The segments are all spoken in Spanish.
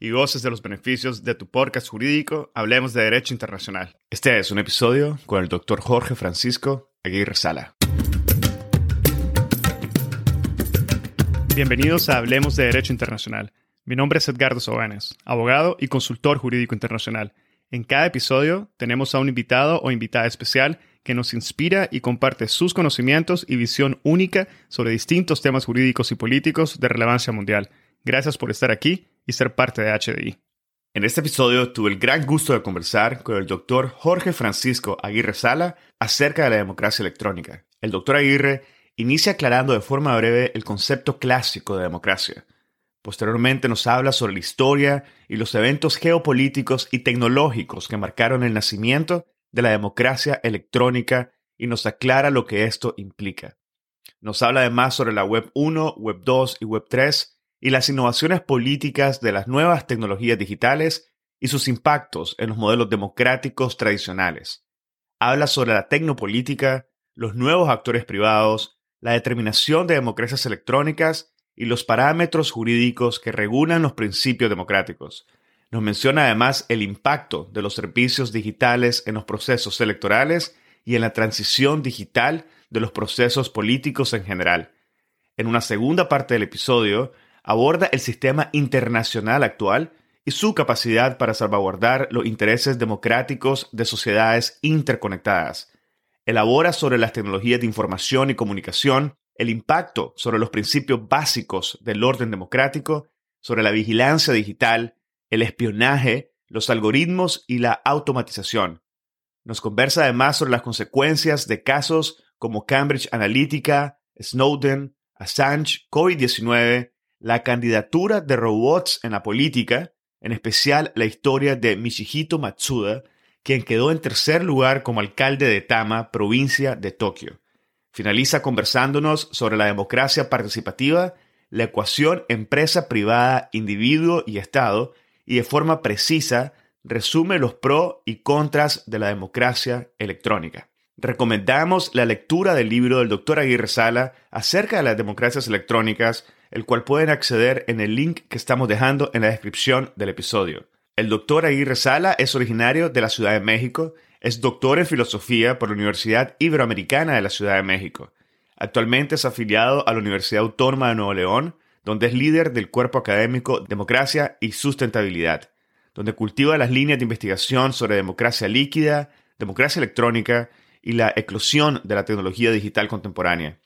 y goces de los beneficios de tu podcast jurídico, hablemos de Derecho Internacional. Este es un episodio con el doctor Jorge Francisco Aguirre Sala. Bienvenidos a Hablemos de Derecho Internacional. Mi nombre es Edgardo Sobanes, abogado y consultor jurídico internacional. En cada episodio tenemos a un invitado o invitada especial que nos inspira y comparte sus conocimientos y visión única sobre distintos temas jurídicos y políticos de relevancia mundial. Gracias por estar aquí y ser parte de HDI. En este episodio tuve el gran gusto de conversar con el doctor Jorge Francisco Aguirre Sala acerca de la democracia electrónica. El doctor Aguirre inicia aclarando de forma breve el concepto clásico de democracia. Posteriormente nos habla sobre la historia y los eventos geopolíticos y tecnológicos que marcaron el nacimiento de la democracia electrónica y nos aclara lo que esto implica. Nos habla además sobre la Web 1, Web 2 y Web 3 y las innovaciones políticas de las nuevas tecnologías digitales y sus impactos en los modelos democráticos tradicionales. Habla sobre la tecnopolítica, los nuevos actores privados, la determinación de democracias electrónicas y los parámetros jurídicos que regulan los principios democráticos. Nos menciona además el impacto de los servicios digitales en los procesos electorales y en la transición digital de los procesos políticos en general. En una segunda parte del episodio aborda el sistema internacional actual y su capacidad para salvaguardar los intereses democráticos de sociedades interconectadas. Elabora sobre las tecnologías de información y comunicación, el impacto sobre los principios básicos del orden democrático, sobre la vigilancia digital, el espionaje, los algoritmos y la automatización. Nos conversa además sobre las consecuencias de casos como Cambridge Analytica, Snowden, Assange, COVID-19 la candidatura de robots en la política, en especial la historia de Michihito Matsuda, quien quedó en tercer lugar como alcalde de Tama, provincia de Tokio. Finaliza conversándonos sobre la democracia participativa, la ecuación empresa privada, individuo y Estado, y de forma precisa resume los pros y contras de la democracia electrónica. Recomendamos la lectura del libro del Dr. Aguirre Sala acerca de las democracias electrónicas, el cual pueden acceder en el link que estamos dejando en la descripción del episodio. El doctor Aguirre Sala es originario de la Ciudad de México, es doctor en filosofía por la Universidad Iberoamericana de la Ciudad de México. Actualmente es afiliado a la Universidad Autónoma de Nuevo León, donde es líder del cuerpo académico Democracia y Sustentabilidad, donde cultiva las líneas de investigación sobre democracia líquida, democracia electrónica y la eclosión de la tecnología digital contemporánea.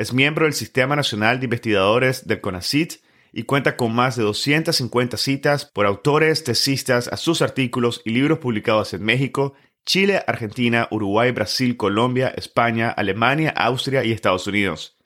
Es miembro del Sistema Nacional de Investigadores del CONACIT y cuenta con más de 250 citas por autores, tesistas a sus artículos y libros publicados en México, Chile, Argentina, Uruguay, Brasil, Colombia, España, Alemania, Austria y Estados Unidos.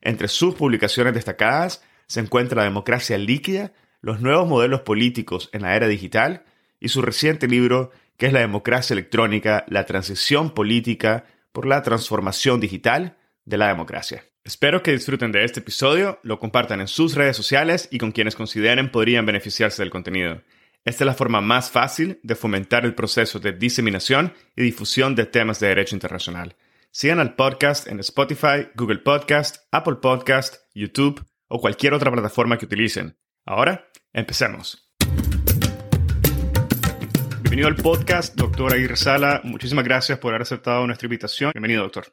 Entre sus publicaciones destacadas se encuentra La democracia líquida, los nuevos modelos políticos en la era digital y su reciente libro que es la democracia electrónica, la transición política por la transformación digital de la democracia. Espero que disfruten de este episodio, lo compartan en sus redes sociales y con quienes consideren podrían beneficiarse del contenido. Esta es la forma más fácil de fomentar el proceso de diseminación y difusión de temas de derecho internacional. Sigan al podcast en Spotify, Google Podcast, Apple Podcast, YouTube o cualquier otra plataforma que utilicen. Ahora, empecemos. Bienvenido al podcast, doctor Aguirre Sala. Muchísimas gracias por haber aceptado nuestra invitación. Bienvenido, doctor.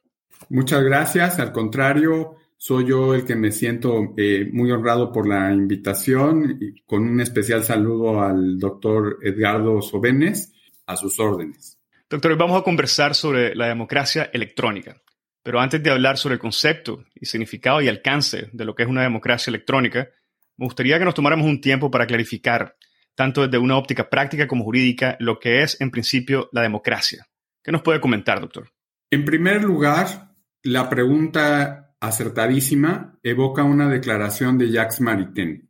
Muchas gracias. Al contrario, soy yo el que me siento eh, muy honrado por la invitación y con un especial saludo al doctor Edgardo Sobenes, a sus órdenes. Doctor, hoy vamos a conversar sobre la democracia electrónica. Pero antes de hablar sobre el concepto y significado y alcance de lo que es una democracia electrónica, me gustaría que nos tomáramos un tiempo para clarificar, tanto desde una óptica práctica como jurídica, lo que es en principio la democracia. ¿Qué nos puede comentar, doctor? En primer lugar, la pregunta acertadísima evoca una declaración de Jacques Maritain.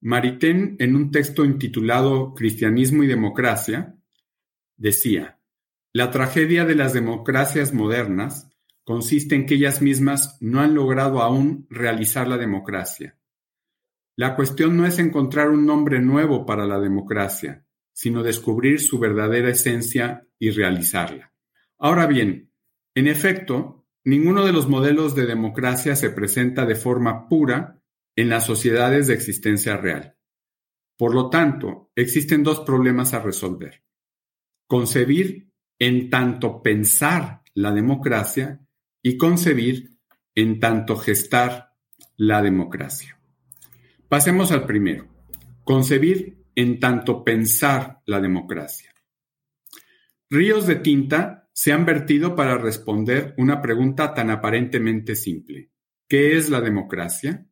Maritain, en un texto intitulado Cristianismo y Democracia, decía, la tragedia de las democracias modernas consiste en que ellas mismas no han logrado aún realizar la democracia. La cuestión no es encontrar un nombre nuevo para la democracia, sino descubrir su verdadera esencia y realizarla. Ahora bien, en efecto, ninguno de los modelos de democracia se presenta de forma pura en las sociedades de existencia real. Por lo tanto, existen dos problemas a resolver. Concebir en tanto pensar la democracia y concebir en tanto gestar la democracia. Pasemos al primero, concebir en tanto pensar la democracia. Ríos de tinta se han vertido para responder una pregunta tan aparentemente simple. ¿Qué es la democracia?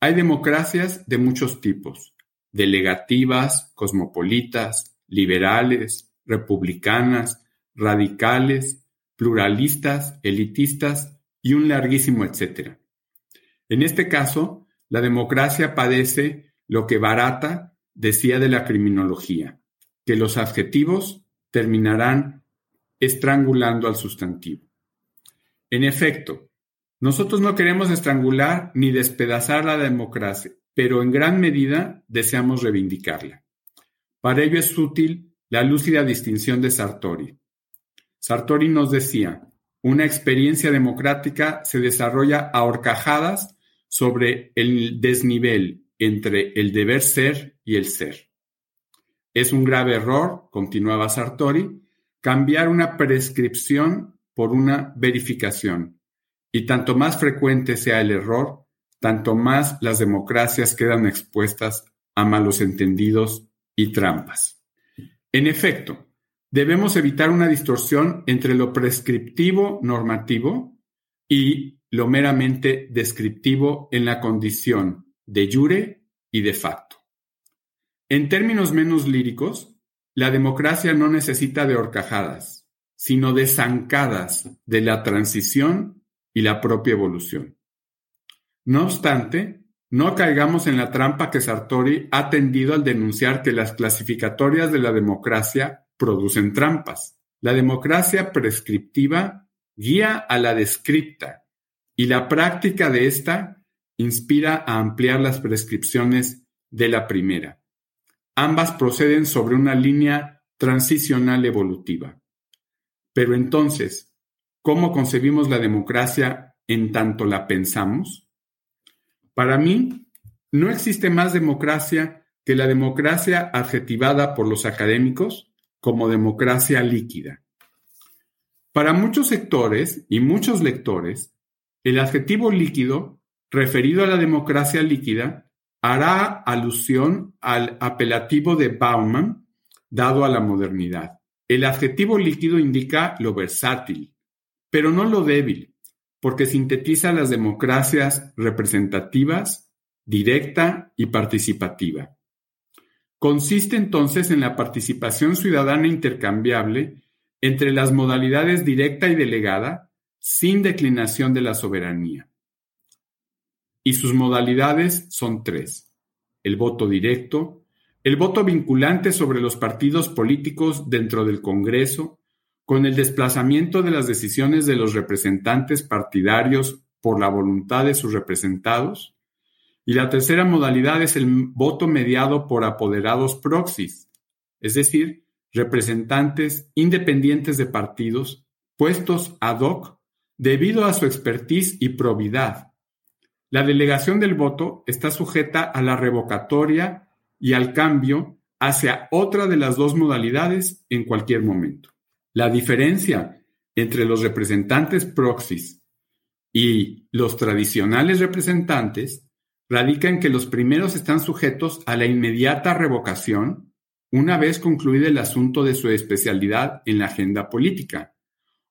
Hay democracias de muchos tipos, delegativas, cosmopolitas, liberales, republicanas, radicales, pluralistas, elitistas y un larguísimo etcétera. En este caso, la democracia padece lo que Barata decía de la criminología, que los adjetivos terminarán estrangulando al sustantivo. En efecto, nosotros no queremos estrangular ni despedazar la democracia, pero en gran medida deseamos reivindicarla. Para ello es útil la lúcida distinción de Sartori. Sartori nos decía, una experiencia democrática se desarrolla a horcajadas sobre el desnivel entre el deber ser y el ser. Es un grave error, continuaba Sartori, cambiar una prescripción por una verificación. Y tanto más frecuente sea el error, tanto más las democracias quedan expuestas a malos entendidos y trampas. En efecto, debemos evitar una distorsión entre lo prescriptivo normativo y lo meramente descriptivo en la condición de jure y de facto. En términos menos líricos, la democracia no necesita de horcajadas, sino de zancadas de la transición y la propia evolución. No obstante, no caigamos en la trampa que Sartori ha tendido al denunciar que las clasificatorias de la democracia producen trampas. La democracia prescriptiva guía a la descripta y la práctica de esta inspira a ampliar las prescripciones de la primera. Ambas proceden sobre una línea transicional evolutiva. Pero entonces, ¿cómo concebimos la democracia en tanto la pensamos? Para mí, no existe más democracia que la democracia adjetivada por los académicos como democracia líquida. Para muchos sectores y muchos lectores, el adjetivo líquido, referido a la democracia líquida, hará alusión al apelativo de Bauman dado a la modernidad. El adjetivo líquido indica lo versátil, pero no lo débil, porque sintetiza las democracias representativas, directa y participativa. Consiste entonces en la participación ciudadana intercambiable entre las modalidades directa y delegada, sin declinación de la soberanía. Y sus modalidades son tres. El voto directo, el voto vinculante sobre los partidos políticos dentro del Congreso, con el desplazamiento de las decisiones de los representantes partidarios por la voluntad de sus representados, y la tercera modalidad es el voto mediado por apoderados proxies, es decir, representantes independientes de partidos puestos ad hoc debido a su expertise y probidad. La delegación del voto está sujeta a la revocatoria y al cambio hacia otra de las dos modalidades en cualquier momento. La diferencia entre los representantes proxies y los tradicionales representantes radica en que los primeros están sujetos a la inmediata revocación una vez concluido el asunto de su especialidad en la agenda política,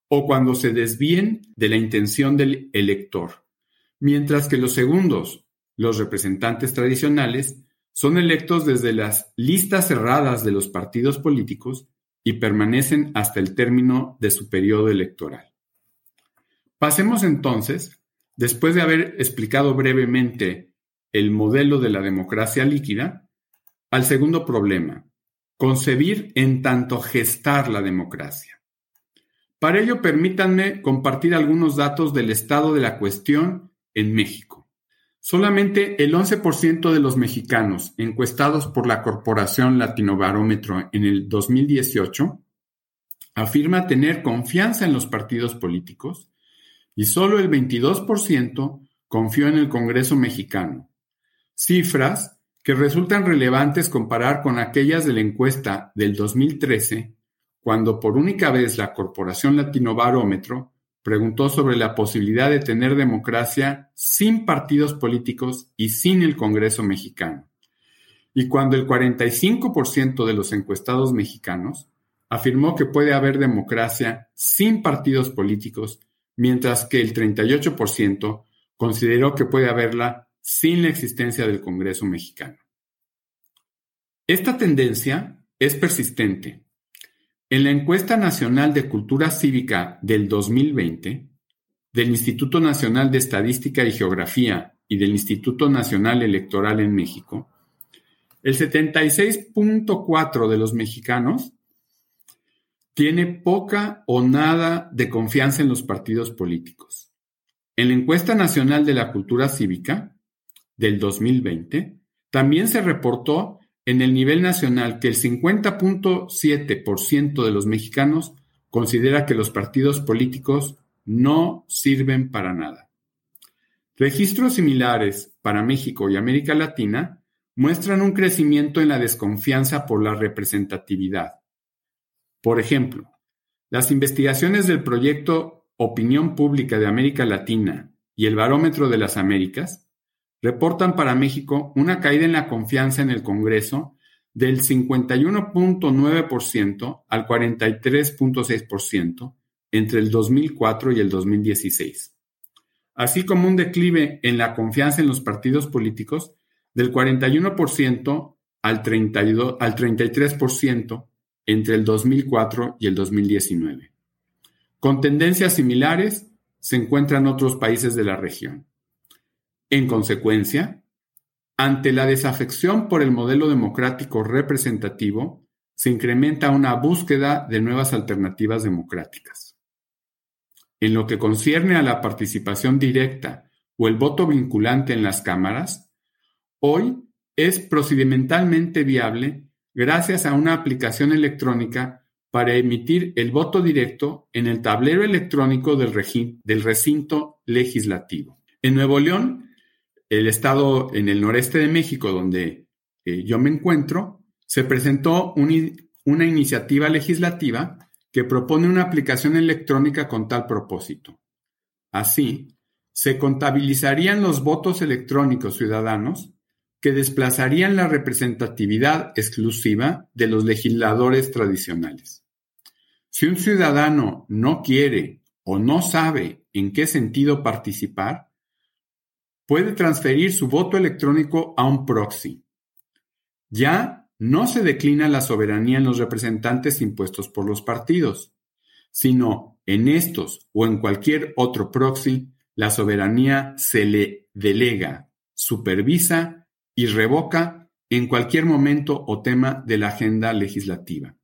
o cuando se desvíen de la intención del elector, mientras que los segundos, los representantes tradicionales, son electos desde las listas cerradas de los partidos políticos y permanecen hasta el término de su periodo electoral. Pasemos entonces, después de haber explicado brevemente el modelo de la democracia líquida, al segundo problema, concebir en tanto gestar la democracia. Para ello, permítanme compartir algunos datos del estado de la cuestión en México. Solamente el 11% de los mexicanos encuestados por la Corporación Latinobarómetro en el 2018 afirma tener confianza en los partidos políticos y solo el 22% confió en el Congreso mexicano. Cifras que resultan relevantes comparar con aquellas de la encuesta del 2013, cuando por única vez la Corporación Latino Barómetro preguntó sobre la posibilidad de tener democracia sin partidos políticos y sin el Congreso mexicano. Y cuando el 45% de los encuestados mexicanos afirmó que puede haber democracia sin partidos políticos, mientras que el 38% consideró que puede haberla sin la existencia del Congreso mexicano. Esta tendencia es persistente. En la encuesta nacional de cultura cívica del 2020, del Instituto Nacional de Estadística y Geografía y del Instituto Nacional Electoral en México, el 76.4 de los mexicanos tiene poca o nada de confianza en los partidos políticos. En la encuesta nacional de la cultura cívica, del 2020, también se reportó en el nivel nacional que el 50.7% de los mexicanos considera que los partidos políticos no sirven para nada. Registros similares para México y América Latina muestran un crecimiento en la desconfianza por la representatividad. Por ejemplo, las investigaciones del proyecto Opinión Pública de América Latina y el Barómetro de las Américas reportan para México una caída en la confianza en el Congreso del 51.9% al 43.6% entre el 2004 y el 2016, así como un declive en la confianza en los partidos políticos del 41% al, 32, al 33% entre el 2004 y el 2019. Con tendencias similares se encuentran otros países de la región. En consecuencia, ante la desafección por el modelo democrático representativo, se incrementa una búsqueda de nuevas alternativas democráticas. En lo que concierne a la participación directa o el voto vinculante en las cámaras, hoy es procedimentalmente viable gracias a una aplicación electrónica para emitir el voto directo en el tablero electrónico del, recinto legislativo. En Nuevo León, el estado en el noreste de México donde eh, yo me encuentro, se presentó una iniciativa legislativa que propone una aplicación electrónica con tal propósito. Así, se contabilizarían los votos electrónicos ciudadanos que desplazarían la representatividad exclusiva de los legisladores tradicionales. Si un ciudadano no quiere o no sabe en qué sentido participar, puede transferir su voto electrónico a un proxy. Ya no se declina la soberanía en los representantes impuestos por los partidos, sino en estos o en cualquier otro proxy, la soberanía se le delega, supervisa y revoca en cualquier momento o tema de la agenda legislativa.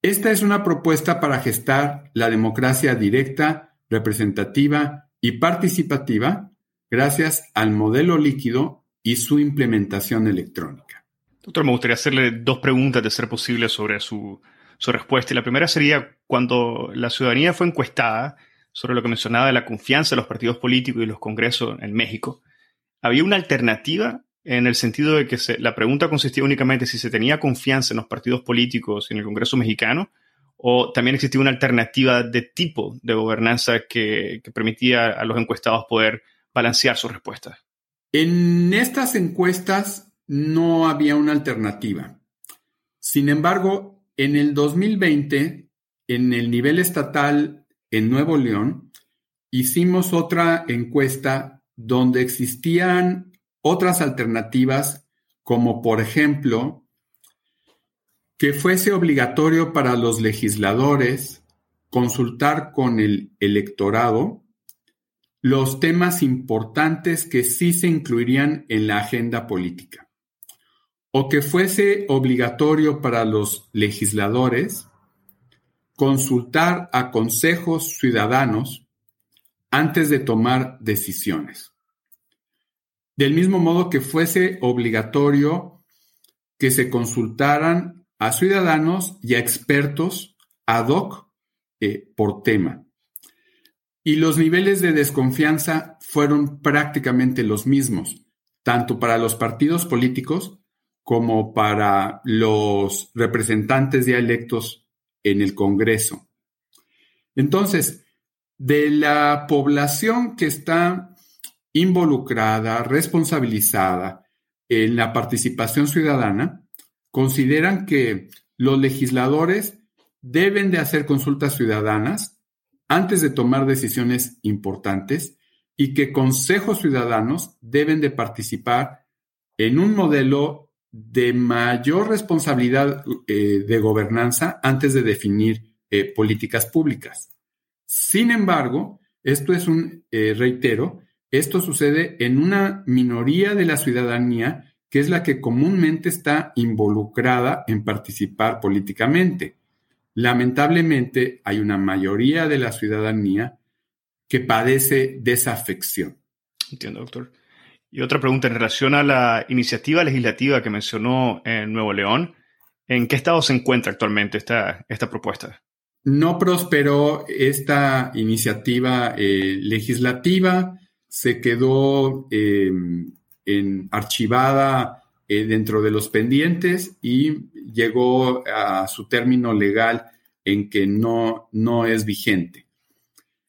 Esta es una propuesta para gestar la democracia directa, representativa y participativa gracias al modelo líquido y su implementación electrónica. Doctor, me gustaría hacerle dos preguntas de ser posible sobre su, respuesta. Y la primera sería, cuando la ciudadanía fue encuestada sobre lo que mencionaba de la confianza de los partidos políticos y los congresos en México, ¿había una alternativa en el sentido de que la pregunta consistía únicamente si se tenía confianza en los partidos políticos y en el Congreso mexicano, o también existía una alternativa de tipo de gobernanza que permitía a los encuestados poder balancear sus respuestas? En estas encuestas no había una alternativa. Sin embargo, en el 2020, en el nivel estatal en Nuevo León, hicimos otra encuesta donde existían otras alternativas, como por ejemplo, que fuese obligatorio para los legisladores consultar con el electorado los temas importantes que sí se incluirían en la agenda política, o que fuese obligatorio para los legisladores consultar a consejos ciudadanos antes de tomar decisiones. Del mismo modo que fuese obligatorio que se consultaran a ciudadanos y a expertos ad hoc eh, por tema. Y los niveles de desconfianza fueron prácticamente los mismos, tanto para los partidos políticos como para los representantes ya electos en el Congreso. Entonces, de la población que está involucrada, responsabilizada en la participación ciudadana, consideran que los legisladores deben de hacer consultas ciudadanas antes de tomar decisiones importantes y que consejos ciudadanos deben de participar en un modelo de mayor responsabilidad eh, de gobernanza antes de definir eh, políticas públicas. Sin embargo, esto es un, eh, reitero, esto sucede en una minoría de la ciudadanía que es la que comúnmente está involucrada en participar políticamente. Lamentablemente, hay una mayoría de la ciudadanía que padece desafección. Entiendo, doctor. Y otra pregunta en relación a la iniciativa legislativa que mencionó en Nuevo León. ¿En qué estado se encuentra actualmente esta, esta propuesta? No prosperó esta iniciativa eh, legislativa se quedó em, en, archivada eh, dentro de los pendientes y llegó a su término legal en que no, no es vigente.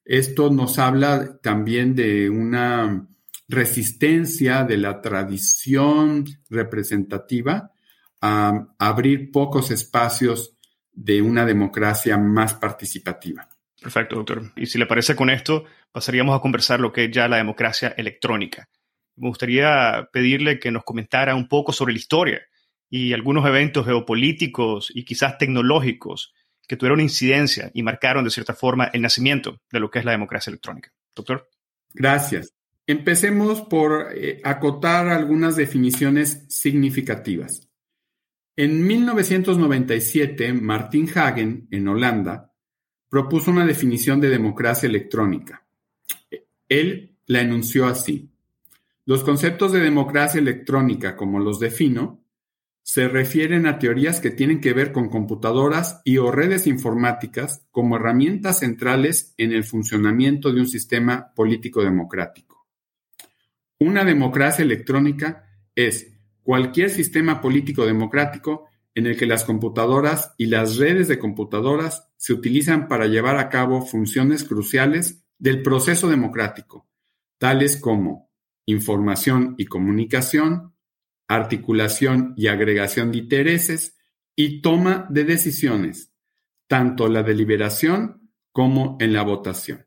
Esto nos habla también de una resistencia de la tradición representativa a abrir pocos espacios de una democracia más participativa. Perfecto, doctor. Y si le parece con esto, pasaríamos a conversar lo que es ya la democracia electrónica. Me gustaría pedirle que nos comentara un poco sobre la historia y algunos eventos geopolíticos y quizás tecnológicos que tuvieron incidencia y marcaron de cierta forma el nacimiento de lo que es la democracia electrónica. Doctor. Gracias. Empecemos por eh, acotar algunas definiciones significativas. En 1997, Martin Hagen, en Holanda, propuso una definición de democracia electrónica. Él la enunció así. Los conceptos de democracia electrónica, como los defino, se refieren a teorías que tienen que ver con computadoras y o redes informáticas como herramientas centrales en el funcionamiento de un sistema político democrático. Una democracia electrónica es cualquier sistema político democrático en el que las computadoras y las redes de computadoras se utilizan para llevar a cabo funciones cruciales del proceso democrático, tales como información y comunicación, articulación y agregación de intereses y toma de decisiones, tanto la deliberación como en la votación.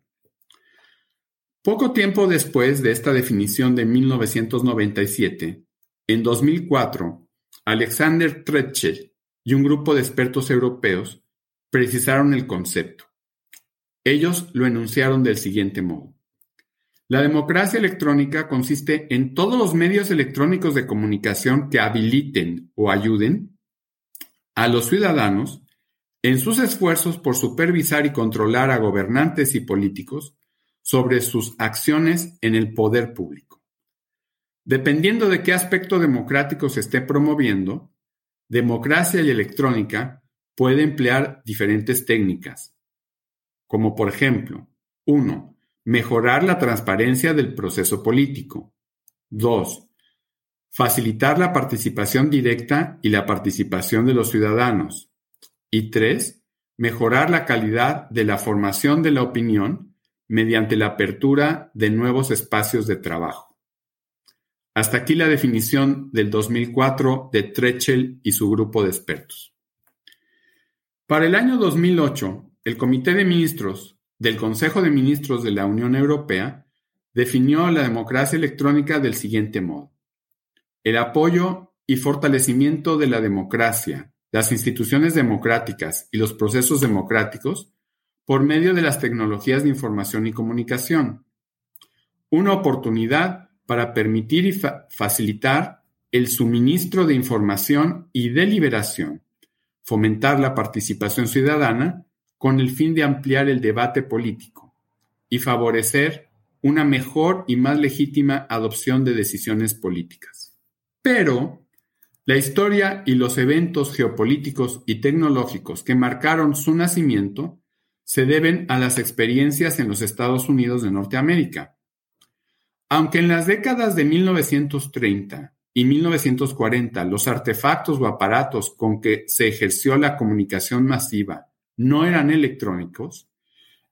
Poco tiempo después de esta definición de 1997, en 2004, Alexander Tretchell y un grupo de expertos europeos precisaron el concepto. Ellos lo enunciaron del siguiente modo. La democracia electrónica consiste en todos los medios electrónicos de comunicación que habiliten o ayuden a los ciudadanos en sus esfuerzos por supervisar y controlar a gobernantes y políticos sobre sus acciones en el poder público. Dependiendo de qué aspecto democrático se esté promoviendo, democracia y electrónica puede emplear diferentes técnicas, como por ejemplo, 1. Mejorar la transparencia del proceso político. 2. Facilitar la participación directa y la participación de los ciudadanos. Y 3. Mejorar la calidad de la formación de la opinión mediante la apertura de nuevos espacios de trabajo. Hasta aquí la definición del 2004 de Tretchell y su grupo de expertos. Para el año 2008, el Comité de Ministros del Consejo de Ministros de la Unión Europea definió la democracia electrónica del siguiente modo. El apoyo y fortalecimiento de la democracia, las instituciones democráticas y los procesos democráticos por medio de las tecnologías de información y comunicación. Una oportunidad para permitir y facilitar el suministro de información y deliberación, fomentar la participación ciudadana con el fin de ampliar el debate político y favorecer una mejor y más legítima adopción de decisiones políticas. Pero la historia y los eventos geopolíticos y tecnológicos que marcaron su nacimiento se deben a las experiencias en los Estados Unidos de Norteamérica. Aunque en las décadas de 1930 y 1940 los artefactos o aparatos con que se ejerció la comunicación masiva no eran electrónicos,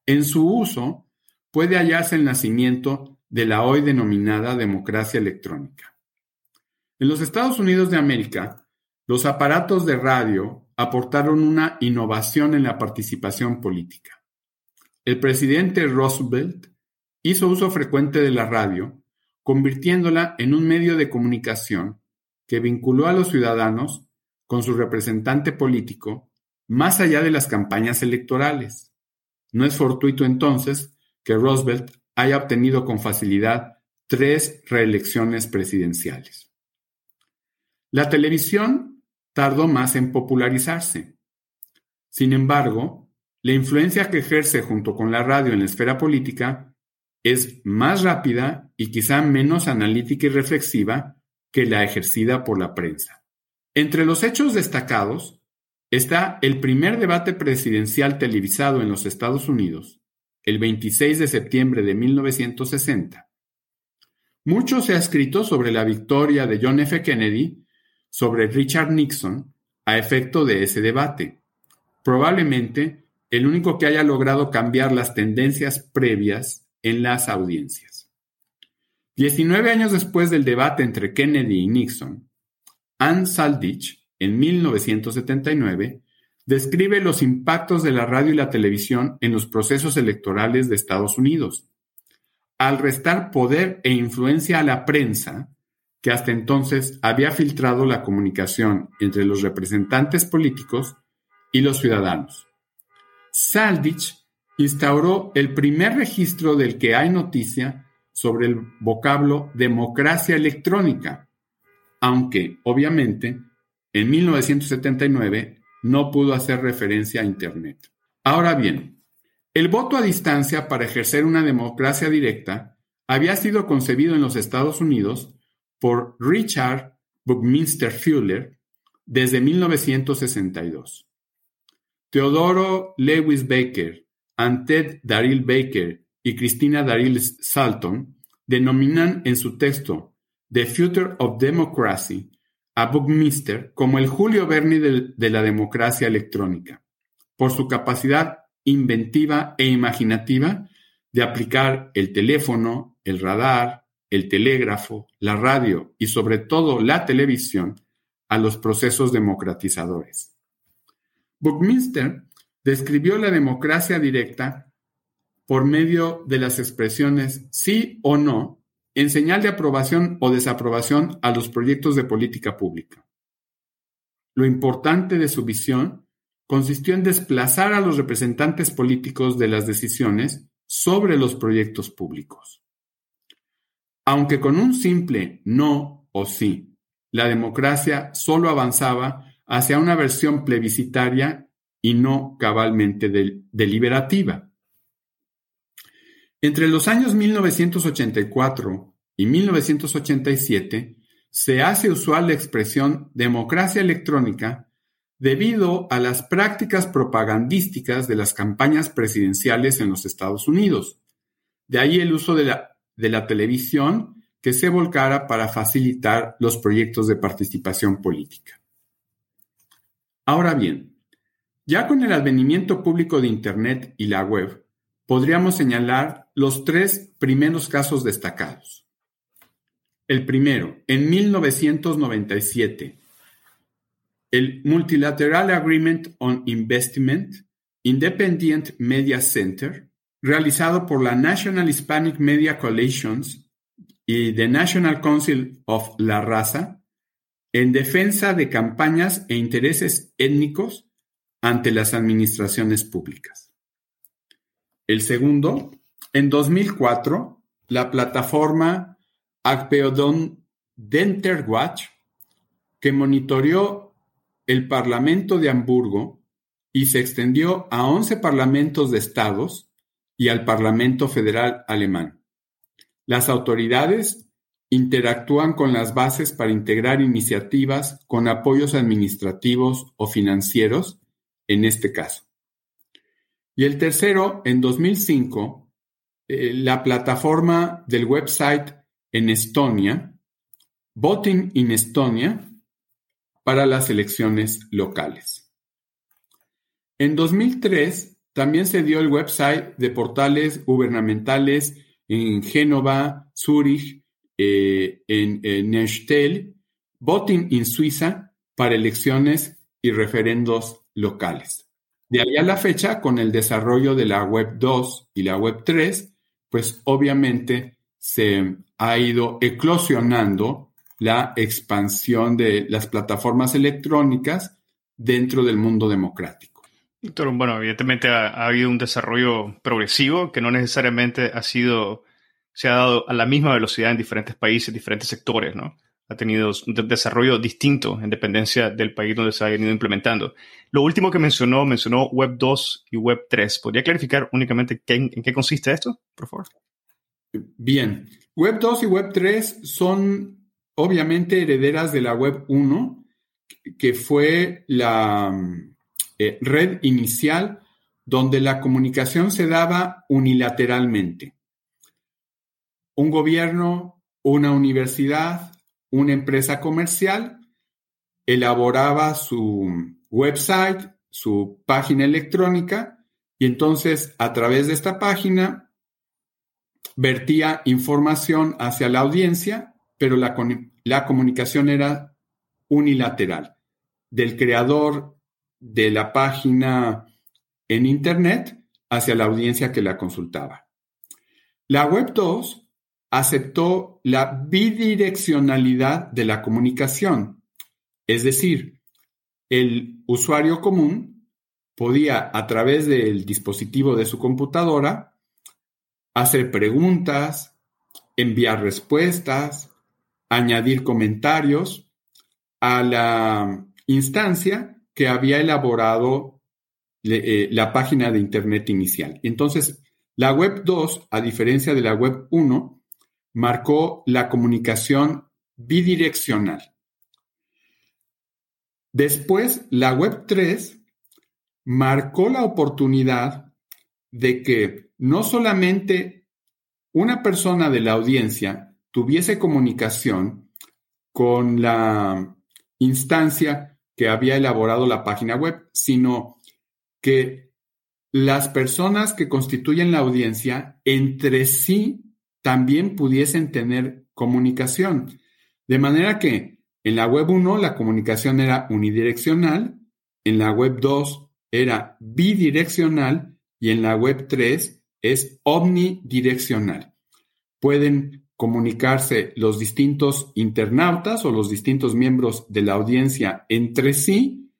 en su uso puede hallarse el nacimiento de la hoy denominada democracia electrónica. En los Estados Unidos de América, los aparatos de radio aportaron una innovación en la participación política. El presidente Roosevelt hizo uso frecuente de la radio, convirtiéndola en un medio de comunicación que vinculó a los ciudadanos con su representante político más allá de las campañas electorales. No es fortuito entonces que Roosevelt haya obtenido con facilidad tres reelecciones presidenciales. La televisión tardó más en popularizarse. Sin embargo, la influencia que ejerce junto con la radio en la esfera política es más rápida y quizá menos analítica y reflexiva que la ejercida por la prensa. Entre los hechos destacados está el primer debate presidencial televisado en los Estados Unidos, el 26 de septiembre de 1960. Mucho se ha escrito sobre la victoria de John F. Kennedy sobre Richard Nixon a efecto de ese debate. Probablemente el único que haya logrado cambiar las tendencias previas en las audiencias. Diecinueve años después del debate entre Kennedy y Nixon, Ann Saldich, en 1979, describe los impactos de la radio y la televisión en los procesos electorales de Estados Unidos, al restar poder e influencia a la prensa, que hasta entonces había filtrado la comunicación entre los representantes políticos y los ciudadanos. Saldich instauró el primer registro del que hay noticia sobre el vocablo democracia electrónica, aunque, obviamente, en 1979 no pudo hacer referencia a Internet. Ahora bien, el voto a distancia para ejercer una democracia directa había sido concebido en los Estados Unidos por Richard Buckminster Fuller desde 1962. Theodoro Lewis Baker, Ted Daryl Baker y Christina Daryl Salton denominan en su texto The Future of Democracy a Buckminster como el Julio Verne de, la democracia electrónica, por su capacidad inventiva e imaginativa de aplicar el teléfono, el radar, el telégrafo, la radio y sobre todo la televisión a los procesos democratizadores. Buckminster describió la democracia directa por medio de las expresiones sí o no en señal de aprobación o desaprobación a los proyectos de política pública. Lo importante de su visión consistió en desplazar a los representantes políticos de las decisiones sobre los proyectos públicos. Aunque con un simple no o sí, la democracia solo avanzaba hacia una versión plebiscitaria y no cabalmente deliberativa. Entre los años 1984 y 1987 se hace usual la expresión democracia electrónica debido a las prácticas propagandísticas de las campañas presidenciales en los Estados Unidos. De ahí el uso de la, de la televisión que se volcara para facilitar los proyectos de participación política. Ahora bien, ya con el advenimiento público de Internet y la web, podríamos señalar los tres primeros casos destacados. El primero, en 1997, el Multilateral Agreement on Investment, Independent Media Center, realizado por la National Hispanic Media Coalitions y the National Council of La Raza, en defensa de campañas e intereses étnicos ante las administraciones públicas. El segundo, en 2004, la plataforma Agpeodon Denterwatch, que monitoreó el Parlamento de Hamburgo y se extendió a 11 parlamentos de estados y al Parlamento Federal alemán. Las autoridades interactúan con las bases para integrar iniciativas con apoyos administrativos o financieros, en este caso. Y el tercero, en 2005, eh, la plataforma del website en Estonia, Voting in Estonia, para las elecciones locales. En 2003, también se dio el website de portales gubernamentales en Génova, Zúrich, eh, en, Neuchâtel, voting in Suiza para elecciones y referendos locales. De ahí a la fecha, con el desarrollo de la Web 2 y la Web 3, pues obviamente se ha ido eclosionando la expansión de las plataformas electrónicas dentro del mundo democrático. Doctor, bueno, evidentemente ha, ha, habido un desarrollo progresivo que no necesariamente ha sido se ha dado a la misma velocidad en diferentes países, diferentes sectores, ¿no? Ha tenido un desarrollo distinto en dependencia del país donde se ha venido implementando. Lo último que mencionó, mencionó Web 2 y Web 3. ¿Podría clarificar únicamente en, qué consiste esto, por favor? Bien. Web 2 y Web 3 son obviamente herederas de la Web 1, que fue la eh, red inicial donde la comunicación se daba unilateralmente un gobierno, una universidad, una empresa comercial elaboraba su website, su página electrónica, y entonces a través de esta página vertía información hacia la audiencia, pero la, la comunicación era unilateral, del creador de la página en Internet hacia la audiencia que la consultaba. La Web 2 aceptó la bidireccionalidad de la comunicación, es decir, el usuario común podía a través del dispositivo de su computadora hacer preguntas, enviar respuestas, añadir comentarios a la instancia que había elaborado eh, la página de Internet inicial. Entonces, la Web 2, a diferencia de la Web 1, marcó la comunicación bidireccional. Después, la Web 3 marcó la oportunidad de que no solamente una persona de la audiencia tuviese comunicación con la instancia que había elaborado la página web, sino que las personas que constituyen la audiencia entre sí también pudiesen tener comunicación. De manera que en la web 1 la comunicación era unidireccional, en la web 2 era bidireccional y en la web 3 es omnidireccional. Pueden comunicarse los distintos internautas o los distintos miembros de la audiencia entre sí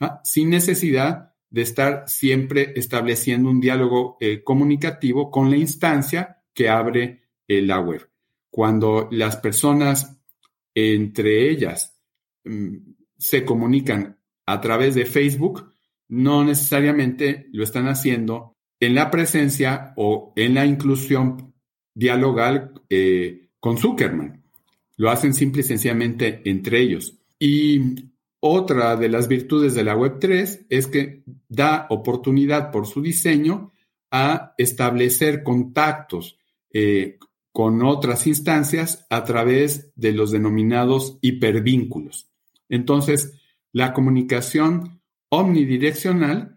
¿ah? sin necesidad de estar siempre estableciendo un diálogo eh, comunicativo con la instancia que abre eh, la web. Cuando las personas entre ellas mm, se comunican a través de Facebook, no necesariamente lo están haciendo en la presencia o en la inclusión dialogal eh, con Zuckerman. Lo hacen simple y sencillamente entre ellos. Y otra de las virtudes de la Web3 es que da oportunidad por su diseño a establecer contactos eh, con otras instancias a través de los denominados hipervínculos. Entonces, la comunicación omnidireccional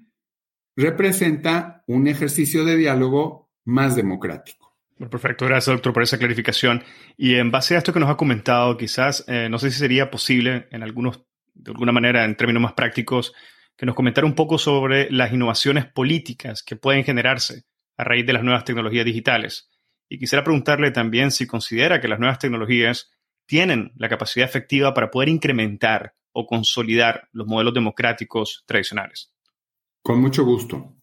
representa un ejercicio de diálogo más democrático. Perfecto, gracias doctor por esa clarificación. Y en base a esto que nos ha comentado, quizás, eh, no sé si sería posible en algunos de alguna manera, en términos más prácticos, que nos comentara un poco sobre las innovaciones políticas que pueden generarse a raíz de las nuevas tecnologías digitales. Y quisiera preguntarle también si considera que las nuevas tecnologías tienen la capacidad efectiva para poder incrementar o consolidar los modelos democráticos tradicionales. Con mucho gusto.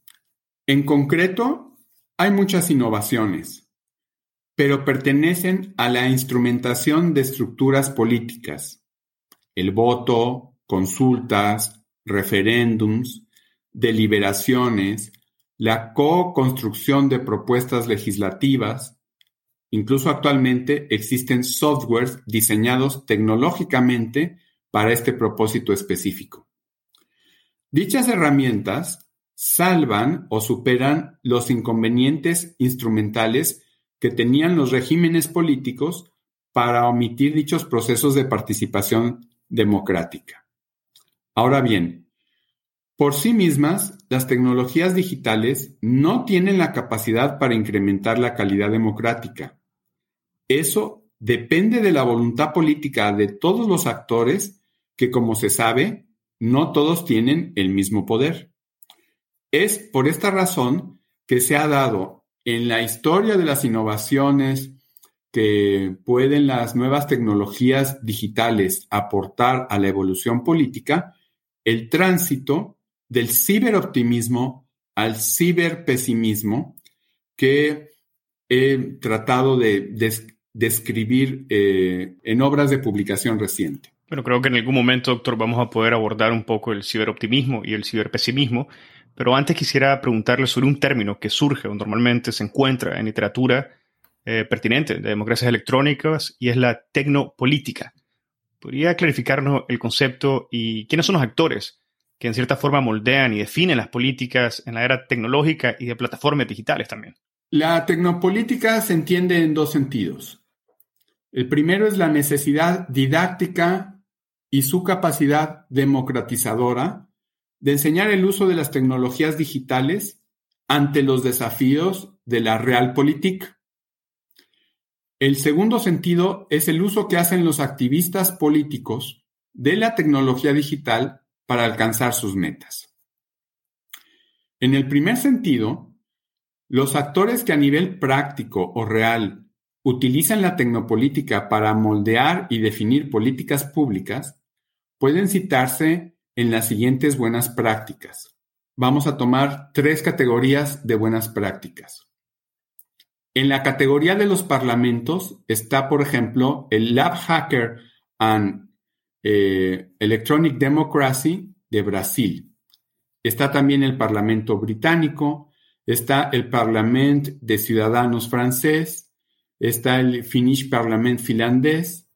En concreto, hay muchas innovaciones, pero pertenecen a la instrumentación de estructuras políticas. El voto, consultas, referéndums, deliberaciones, la co-construcción de propuestas legislativas, incluso actualmente existen softwares diseñados tecnológicamente para este propósito específico. Dichas herramientas salvan o superan los inconvenientes instrumentales que tenían los regímenes políticos para omitir dichos procesos de participación democrática. Ahora bien, por sí mismas, las tecnologías digitales no tienen la capacidad para incrementar la calidad democrática. Eso depende de la voluntad política de todos los actores que, como se sabe, no todos tienen el mismo poder. Es por esta razón que se ha dado en la historia de las innovaciones que pueden las nuevas tecnologías digitales aportar a la evolución política, el tránsito del ciberoptimismo al ciberpesimismo que he tratado de describir eh, en obras de publicación reciente. Bueno, creo que en algún momento, doctor, vamos a poder abordar un poco el ciberoptimismo y el ciberpesimismo, pero antes quisiera preguntarle sobre un término que surge o normalmente se encuentra en literatura eh, pertinente de democracias electrónicas y es la tecnopolítica. ¿Podría clarificarnos el concepto y quiénes son los actores que en cierta forma moldean y definen las políticas en la era tecnológica y de plataformas digitales también. La tecnopolítica se entiende en dos sentidos. El primero es la necesidad didáctica y su capacidad democratizadora de enseñar el uso de las tecnologías digitales ante los desafíos de la realpolitik. El segundo sentido es el uso que hacen los activistas políticos de la tecnología digital para alcanzar sus metas. En el primer sentido, los actores que a nivel práctico o real utilizan la tecnopolítica para moldear y definir políticas públicas pueden citarse en las siguientes buenas prácticas. Vamos a tomar tres categorías de buenas prácticas. En la categoría de los parlamentos está, por ejemplo, el Lab Hacker and eh, Electronic Democracy de Brasil. Está también el Parlamento británico, está el Parlamento de Ciudadanos francés, está el Finnish Parliament finlandés,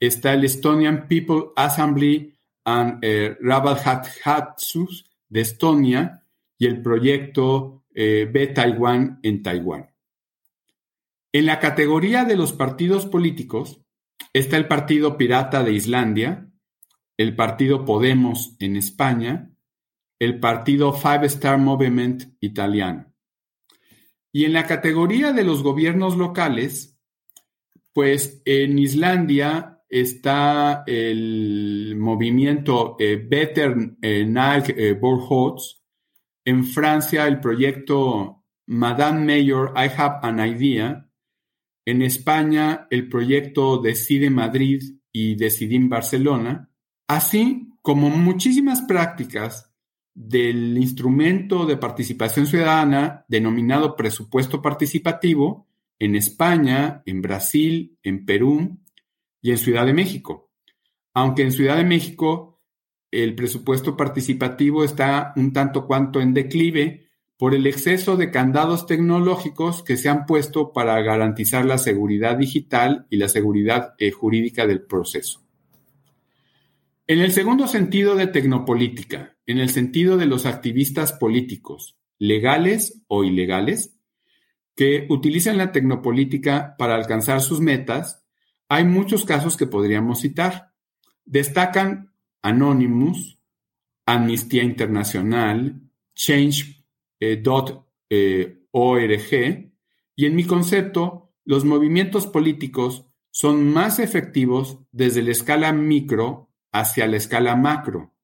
está el Estonian People Assembly and eh, Rabalhatsus de Estonia y el proyecto eh, B-Taiwan en Taiwán. En la categoría de los partidos políticos Está el Partido Pirata de Islandia, el Partido Podemos en España, el Partido Five Star Movement italiano. Y en la categoría de los gobiernos locales, pues en Islandia está el movimiento eh, Better eh, eh en Francia el proyecto Madame Mayor I Have an Idea, en España, el proyecto Decide Madrid y Decidim Barcelona, así como muchísimas prácticas del instrumento de participación ciudadana denominado presupuesto participativo en España, en Brasil, en Perú y en Ciudad de México. Aunque en Ciudad de México el presupuesto participativo está un tanto cuanto en declive por el exceso de candados tecnológicos que se han puesto para garantizar la seguridad digital y la seguridad eh, jurídica del proceso. En el segundo sentido de tecnopolítica, en el sentido de los activistas políticos, legales o ilegales, que utilizan la tecnopolítica para alcanzar sus metas, hay muchos casos que podríamos citar. Destacan Anonymous, Amnistía Internacional, Change eh, eh, .org y en mi concepto, los movimientos políticos son más efectivos desde la escala micro hacia la escala macro.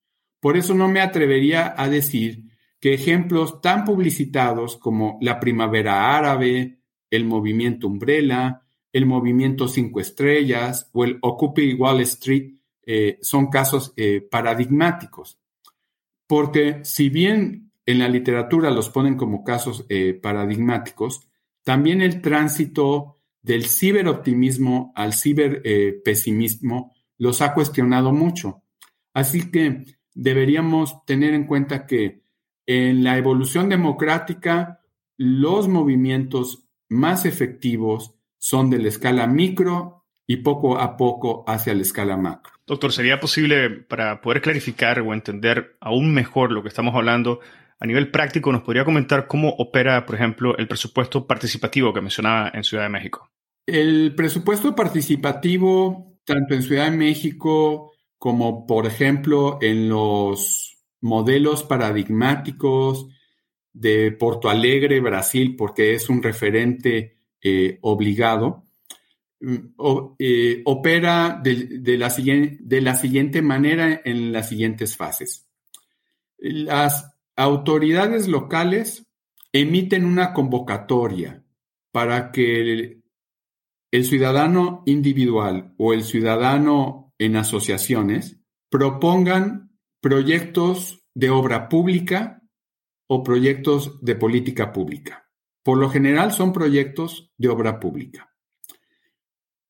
Por eso no me atrevería a decir que ejemplos tan publicitados como la primavera árabe, el movimiento Umbrella, el movimiento Cinco Estrellas o el Occupy Wall Street eh, son casos eh, paradigmáticos. Porque si bien en la literatura los ponen como casos eh, paradigmáticos, también el tránsito del ciberoptimismo al ciberpesimismo los ha cuestionado mucho. Así que deberíamos tener en cuenta que en la evolución democrática, los movimientos más efectivos son de la escala micro y poco a poco hacia la escala macro. Doctor, ¿sería posible para poder clarificar o entender aún mejor lo que estamos hablando? A nivel práctico, ¿nos podría comentar cómo opera, por ejemplo, el presupuesto participativo que mencionaba en Ciudad de México? El presupuesto participativo, tanto en Ciudad de México como, por ejemplo, en los modelos paradigmáticos de Porto Alegre, Brasil, porque es un referente eh, obligado, mm, eh, opera de, la de la siguiente manera en las siguientes fases. Las autoridades locales emiten una convocatoria para que el ciudadano individual o el ciudadano en asociaciones propongan proyectos de obra pública o proyectos de política pública. Por lo general son proyectos de obra pública.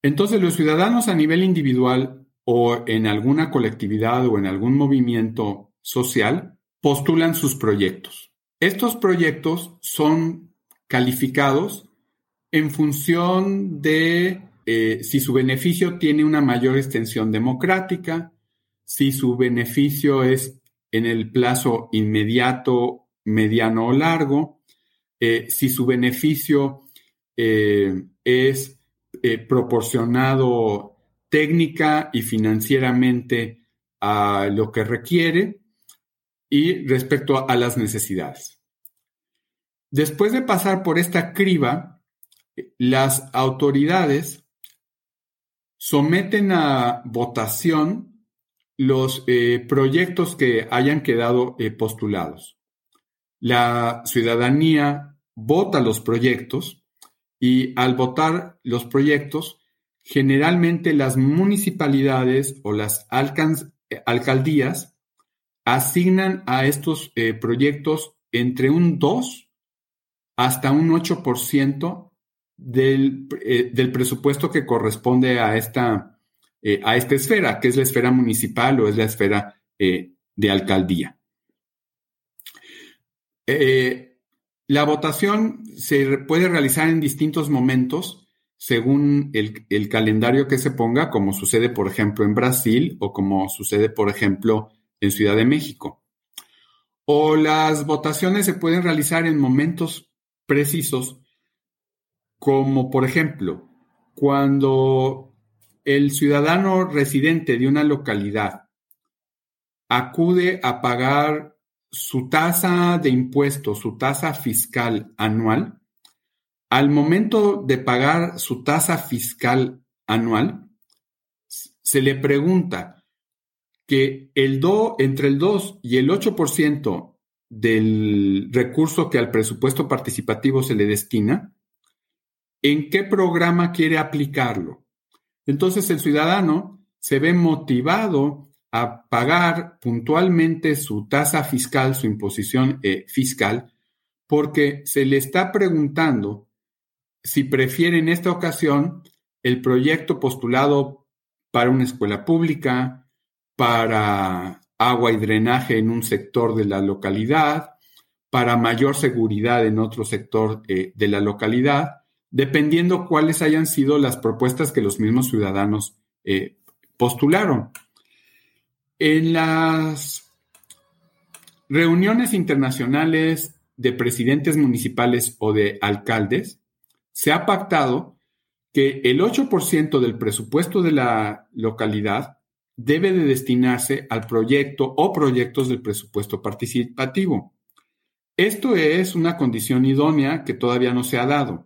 Entonces los ciudadanos a nivel individual o en alguna colectividad o en algún movimiento social postulan sus proyectos. Estos proyectos son calificados en función de eh, si su beneficio tiene una mayor extensión democrática, si su beneficio es en el plazo inmediato, mediano o largo, eh, si su beneficio eh, es proporcionado técnica y financieramente a lo que requiere y respecto a las necesidades. Después de pasar por esta criba, las autoridades someten a votación los eh, proyectos que hayan quedado eh, postulados. La ciudadanía vota los proyectos y al votar los proyectos, generalmente las municipalidades o las alcaldías asignan a estos eh, proyectos entre un 2 hasta un 8% eh, del, presupuesto que corresponde a esta, eh, a esta esfera, que es la esfera municipal o es la esfera eh, de alcaldía. la votación se puede realizar en distintos momentos según el, el, calendario que se ponga, como sucede, por ejemplo, en Brasil o como sucede, por ejemplo, en Ciudad de México. O las votaciones se pueden realizar en momentos precisos como por ejemplo, cuando el ciudadano residente de una localidad acude a pagar su tasa de impuestos, su tasa fiscal anual, al momento de pagar su tasa fiscal anual, se le pregunta que el do, entre el 2 y el 8% del recurso que al presupuesto participativo se le destina, en qué programa quiere aplicarlo. Entonces el ciudadano se ve motivado a pagar puntualmente su tasa fiscal, su imposición eh, fiscal, porque se le está preguntando si prefiere en esta ocasión el proyecto postulado para una escuela pública, para agua y drenaje en un sector de la localidad, para mayor seguridad en otro sector eh, de la localidad, dependiendo cuáles hayan sido las propuestas que los mismos ciudadanos eh, postularon. En las reuniones internacionales de presidentes municipales o de alcaldes, se ha pactado que el 8% del presupuesto de la localidad debe de destinarse al proyecto o proyectos del presupuesto participativo. Esto es una condición idónea que todavía no se ha dado.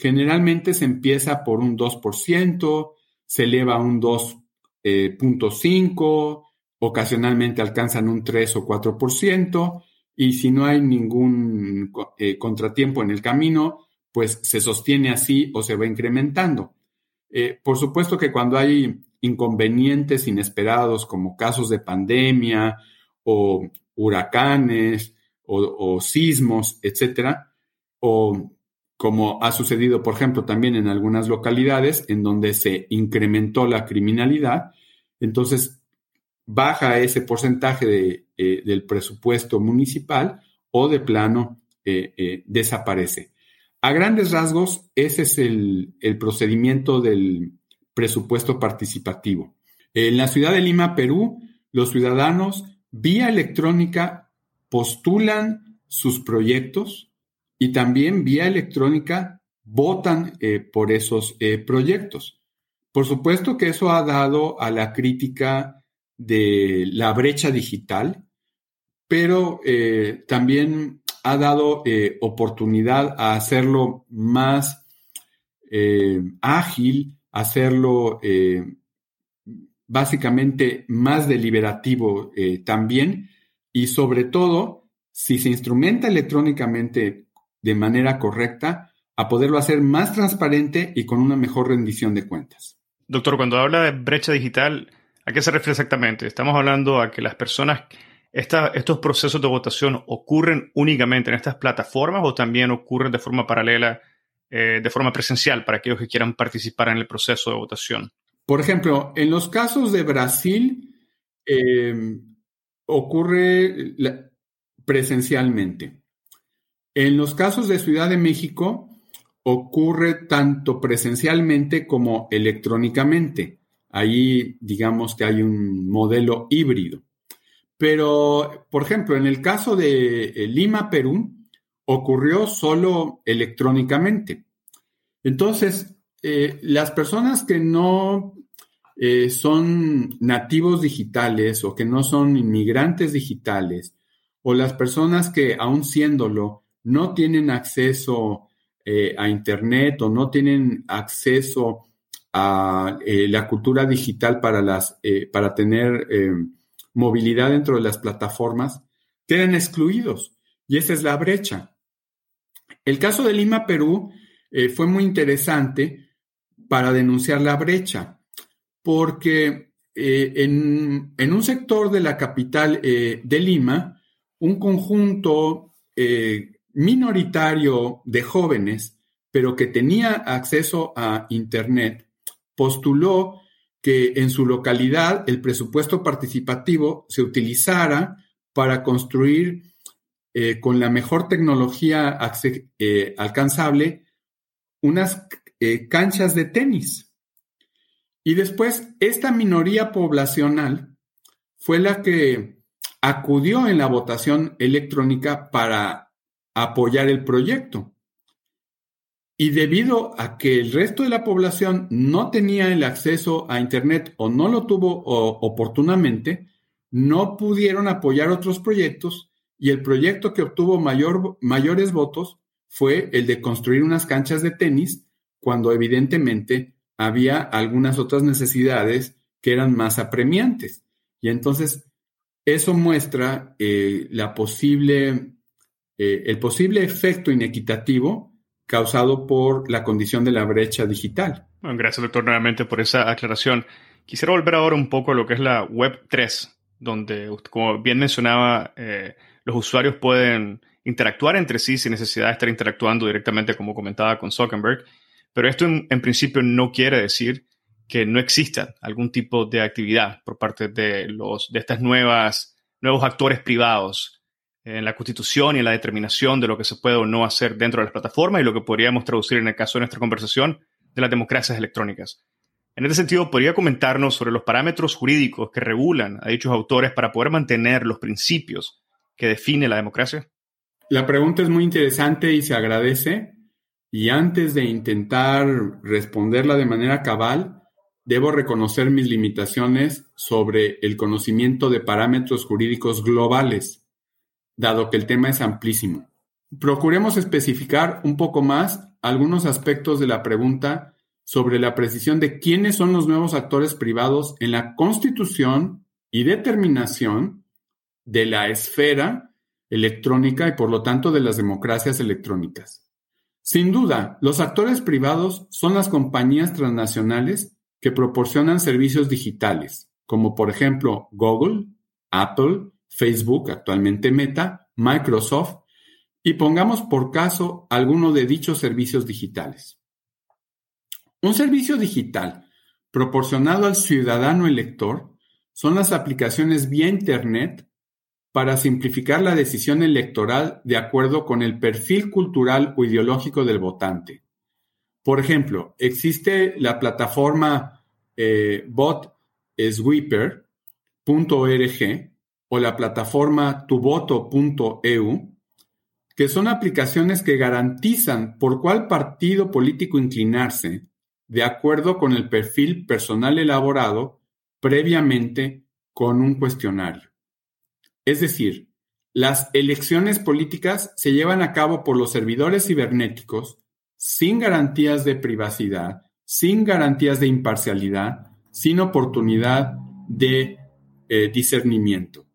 Generalmente se empieza por un 2%, se eleva a un 2.5%, ocasionalmente alcanzan un 3 o 4%, y si no hay ningún eh, contratiempo en el camino, pues se sostiene así o se va incrementando. Eh, por supuesto que cuando hay inconvenientes inesperados como casos de pandemia o huracanes o, sismos, etcétera, o como ha sucedido, por ejemplo, también en algunas localidades en donde se incrementó la criminalidad, entonces baja ese porcentaje eh, del presupuesto municipal o de plano eh, desaparece. A grandes rasgos, ese es el, procedimiento del presupuesto participativo. En la ciudad de Lima, Perú, los ciudadanos vía electrónica postulan sus proyectos y también vía electrónica votan eh, por esos eh, proyectos. Por supuesto que eso ha dado a la crítica de la brecha digital, pero eh, también ha dado oportunidad a hacerlo más ágil, hacerlo básicamente más deliberativo también y sobre todo, si se instrumenta electrónicamente de manera correcta, a poderlo hacer más transparente y con una mejor rendición de cuentas. Doctor, cuando habla de brecha digital, ¿a qué se refiere exactamente? Estamos hablando a que las personas ¿Estos procesos de votación ocurren únicamente en estas plataformas o también ocurren de forma paralela, eh, de forma presencial para aquellos que quieran participar en el proceso de votación? Por ejemplo, en los casos de Brasil eh, ocurre presencialmente. En los casos de Ciudad de México ocurre tanto presencialmente como electrónicamente. Ahí digamos que hay un modelo híbrido. Pero, por ejemplo, en el caso de eh, Lima, Perú, ocurrió solo electrónicamente. Entonces, eh, las personas que no eh, son nativos digitales o que no son inmigrantes digitales, o las personas que, aún siéndolo, no tienen acceso a Internet o no tienen acceso a la cultura digital para, las, para tener movilidad dentro de las plataformas, quedan excluidos. Y esa es la brecha. El caso de Lima, Perú, eh, fue muy interesante para denunciar la brecha, porque eh, en, un sector de la capital eh, de Lima, un conjunto minoritario de jóvenes, pero que tenía acceso a Internet, postuló que en su localidad el presupuesto participativo se utilizara para construir eh, con la mejor tecnología eh, alcanzable unas eh, canchas de tenis. Y después, esta minoría poblacional fue la que acudió en la votación electrónica para apoyar el proyecto. Y debido a que el resto de la población no tenía el acceso a Internet o no lo tuvo oportunamente, no pudieron apoyar otros proyectos y el proyecto que obtuvo mayor, mayores votos fue el de construir unas canchas de tenis, cuando evidentemente había algunas otras necesidades que eran más apremiantes. Y entonces eso muestra eh, la posible, eh, el posible efecto inequitativo causado por la condición de la brecha digital. Bueno, gracias, doctor, nuevamente por esa aclaración. Quisiera volver ahora un poco a lo que es la Web 3, donde, como bien mencionaba, eh, los usuarios pueden interactuar entre sí sin necesidad de estar interactuando directamente, como comentaba con Zuckerberg. Pero esto en, en principio no quiere decir que no exista algún tipo de actividad por parte de, los, de estas nuevas, nuevos actores privados en la constitución y en la determinación de lo que se puede o no hacer dentro de las plataformas y lo que podríamos traducir en el caso de nuestra conversación de las democracias electrónicas. En este sentido, ¿podría comentarnos sobre los parámetros jurídicos que regulan a dichos autores para poder mantener los principios que define la democracia? La pregunta es muy interesante y se agradece. Y antes de intentar responderla de manera cabal, debo reconocer mis limitaciones sobre el conocimiento de parámetros jurídicos globales dado que el tema es amplísimo. Procuremos especificar un poco más algunos aspectos de la pregunta sobre la precisión de quiénes son los nuevos actores privados en la constitución y determinación de la esfera electrónica y por lo tanto de las democracias electrónicas. Sin duda, los actores privados son las compañías transnacionales que proporcionan servicios digitales, como por ejemplo Google, Apple, Facebook, actualmente Meta, Microsoft, y pongamos por caso alguno de dichos servicios digitales. Un servicio digital proporcionado al ciudadano elector son las aplicaciones vía Internet para simplificar la decisión electoral de acuerdo con el perfil cultural o ideológico del votante. Por ejemplo, existe la plataforma eh, botsweeper.org o la plataforma tuvoto.eu, que son aplicaciones que garantizan por cuál partido político inclinarse de acuerdo con el perfil personal elaborado previamente con un cuestionario. Es decir, las elecciones políticas se llevan a cabo por los servidores cibernéticos sin garantías de privacidad, sin garantías de imparcialidad, sin oportunidad de eh, discernimiento.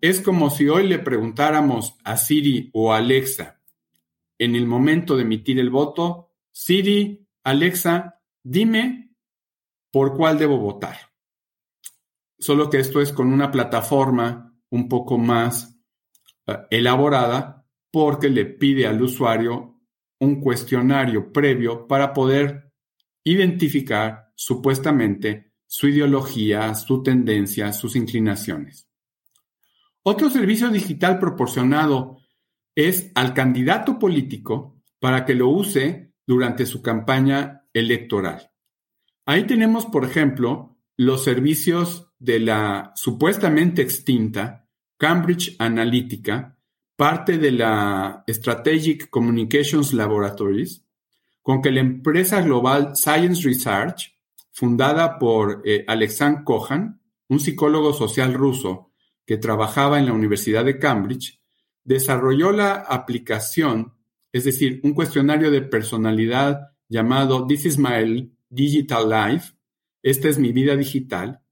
Es como si hoy le preguntáramos a Siri o Alexa en el momento de emitir el voto, Siri, Alexa, dime por cuál debo votar. Solo que esto es con una plataforma un poco más eh, elaborada porque le pide al usuario un cuestionario previo para poder identificar supuestamente su ideología, su tendencia, sus inclinaciones. Otro servicio digital proporcionado es al candidato político para que lo use durante su campaña electoral. Ahí tenemos, por ejemplo, los servicios de la supuestamente extinta Cambridge Analytica, parte de la Strategic Communications Laboratories, con que la empresa global Science Research, fundada por eh, Alexandr Kohan, un psicólogo social ruso que trabajaba en la Universidad de Cambridge, desarrolló la aplicación, es decir, un cuestionario de personalidad llamado This is my digital life, esta es mi vida digital,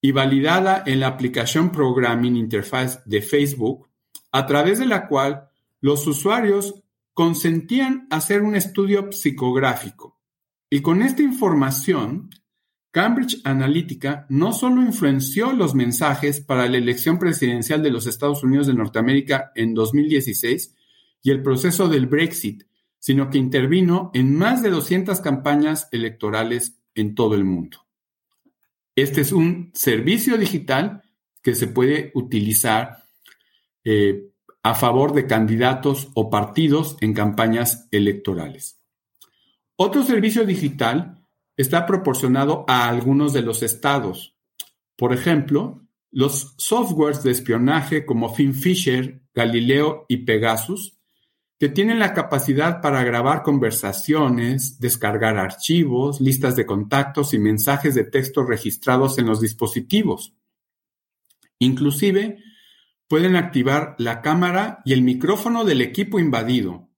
y validada en la aplicación Programming Interface de Facebook, a través de la cual los usuarios consentían hacer un estudio psicográfico. Y con esta información, Cambridge Analytica no solo influenció los mensajes para la elección presidencial de los Estados Unidos de Norteamérica en 2016 y el proceso del Brexit, sino que intervino en más de 200 campañas electorales en todo el mundo. Este es un servicio digital que se puede utilizar eh, a favor de candidatos o partidos en campañas electorales. Otro servicio digital está proporcionado a algunos de los estados. Por ejemplo, los softwares de espionaje como FinFisher, Galileo y Pegasus que tienen la capacidad para grabar conversaciones, descargar archivos, listas de contactos y mensajes de texto registrados en los dispositivos. Inclusive, pueden activar la cámara y el micrófono del equipo invadido.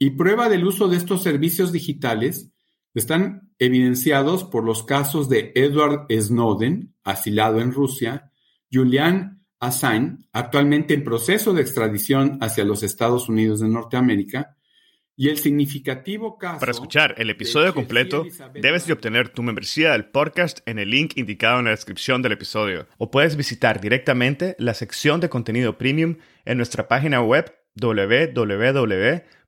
Y prueba del uso de estos servicios digitales están evidenciados por los casos de Edward Snowden, asilado en Rusia, Julian Assange, actualmente en proceso de extradición hacia los Estados Unidos de Norteamérica, y el significativo caso... Para escuchar el episodio completo, debes de obtener tu membresía del podcast en el link indicado en la descripción del episodio, o puedes visitar directamente la sección de contenido premium en nuestra página web